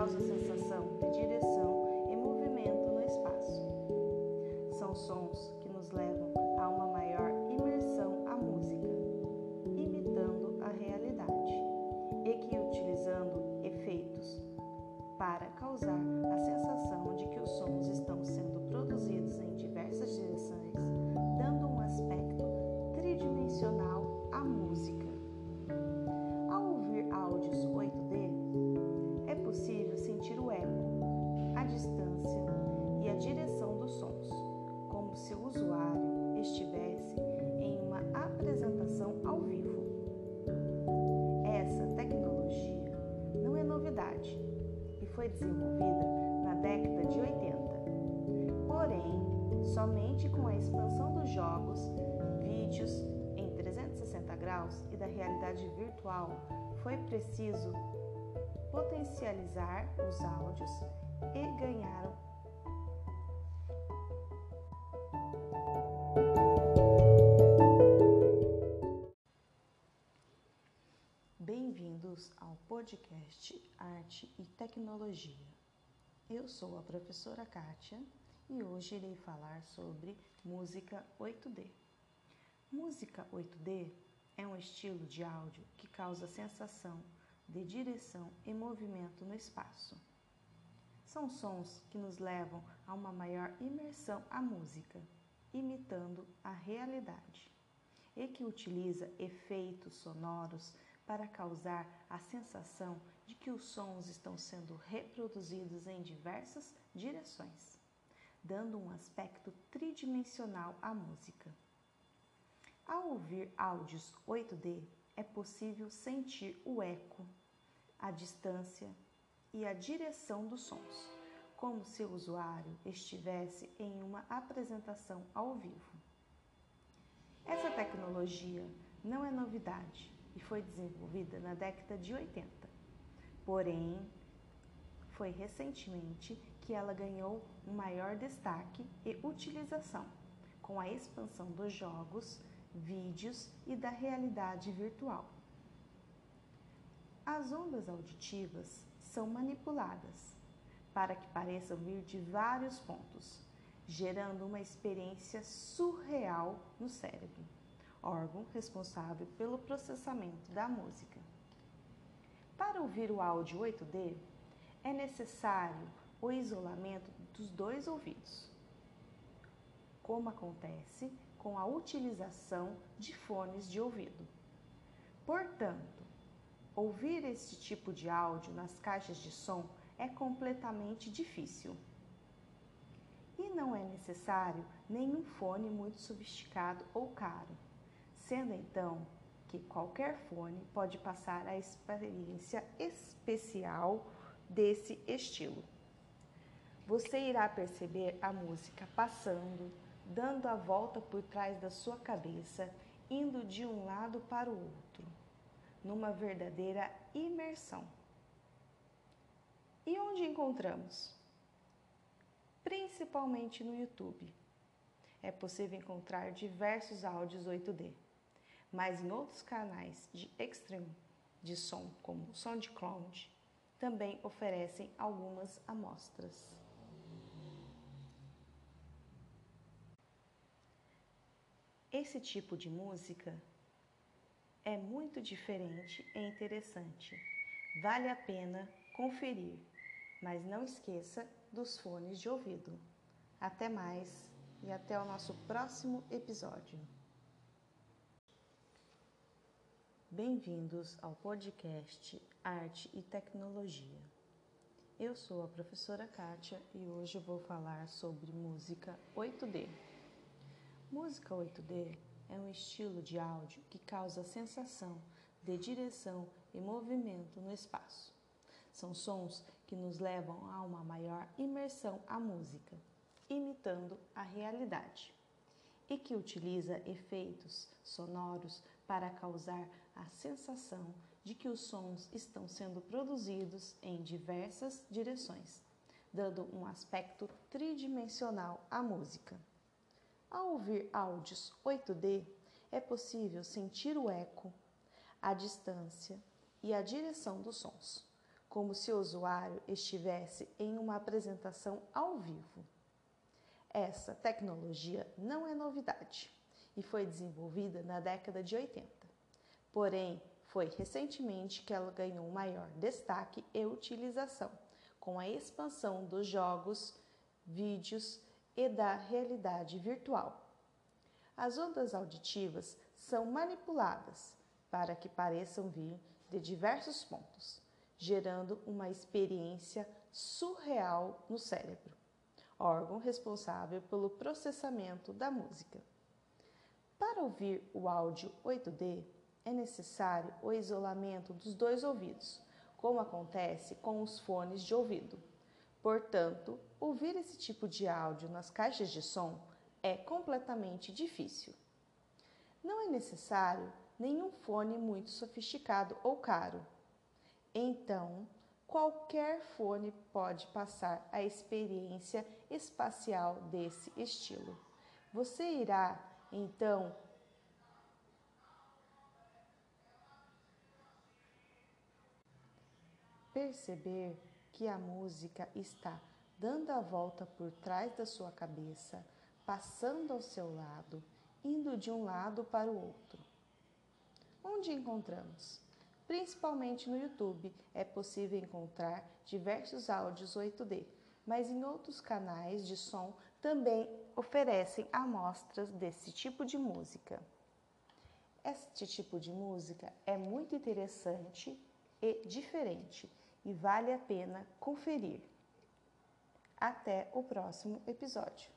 causa a sensação de direção e foi desenvolvida na década de 80. Porém, somente com a expansão dos jogos, vídeos em 360 graus e da realidade virtual foi preciso potencializar os áudios e ganharam Bem-vindos ao podcast Arte e Tecnologia. Eu sou a professora Kátia e hoje irei falar sobre música 8D. Música 8D é um estilo de áudio que causa sensação de direção e movimento no espaço. São sons que nos levam a uma maior imersão à música, imitando a realidade, e que utiliza efeitos sonoros para causar a sensação de que os sons estão sendo reproduzidos em diversas direções, dando um aspecto tridimensional à música. Ao ouvir áudios 8D, é possível sentir o eco, a distância e a direção dos sons, como se o usuário estivesse em uma apresentação ao vivo. Essa tecnologia não é novidade e foi desenvolvida na década de 80. Porém, foi recentemente que ela ganhou um maior destaque e utilização, com a expansão dos jogos, vídeos e da realidade virtual. As ondas auditivas são manipuladas para que pareçam vir de vários pontos, gerando uma experiência surreal no cérebro órgão responsável pelo processamento da música. Para ouvir o áudio 8D, é necessário o isolamento dos dois ouvidos, como acontece com a utilização de fones de ouvido. Portanto, ouvir este tipo de áudio nas caixas de som é completamente difícil. E não é necessário nenhum fone muito sofisticado ou caro sendo então que qualquer fone pode passar a experiência especial desse estilo. Você irá perceber a música passando, dando a volta por trás da sua cabeça, indo de um lado para o outro, numa verdadeira imersão. E onde encontramos? Principalmente no YouTube. É possível encontrar diversos áudios 8D mas em outros canais de extreme de som, como o SoundCloud, também oferecem algumas amostras. Esse tipo de música é muito diferente e interessante. Vale a pena conferir, mas não esqueça dos fones de ouvido. Até mais e até o nosso próximo episódio. Bem-vindos ao podcast Arte e Tecnologia. Eu sou a professora Kátia e hoje vou falar sobre música 8D. Música 8D é um estilo de áudio que causa sensação de direção e movimento no espaço. São sons que nos levam a uma maior imersão à música, imitando a realidade, e que utiliza efeitos sonoros para causar a sensação de que os sons estão sendo produzidos em diversas direções, dando um aspecto tridimensional à música. Ao ouvir áudios 8D, é possível sentir o eco, a distância e a direção dos sons, como se o usuário estivesse em uma apresentação ao vivo. Essa tecnologia não é novidade e foi desenvolvida na década de 80. Porém, foi recentemente que ela ganhou maior destaque e utilização, com a expansão dos jogos, vídeos e da realidade virtual. As ondas auditivas são manipuladas para que pareçam vir de diversos pontos, gerando uma experiência surreal no cérebro, órgão responsável pelo processamento da música. Para ouvir o áudio 8D, é necessário o isolamento dos dois ouvidos, como acontece com os fones de ouvido. Portanto, ouvir esse tipo de áudio nas caixas de som é completamente difícil. Não é necessário nenhum fone muito sofisticado ou caro. Então, qualquer fone pode passar a experiência espacial desse estilo. Você irá, então, perceber que a música está dando a volta por trás da sua cabeça, passando ao seu lado, indo de um lado para o outro. Onde encontramos? Principalmente no YouTube é possível encontrar diversos áudios 8D, mas em outros canais de som também oferecem amostras desse tipo de música. Este tipo de música é muito interessante e diferente e vale a pena conferir. Até o próximo episódio.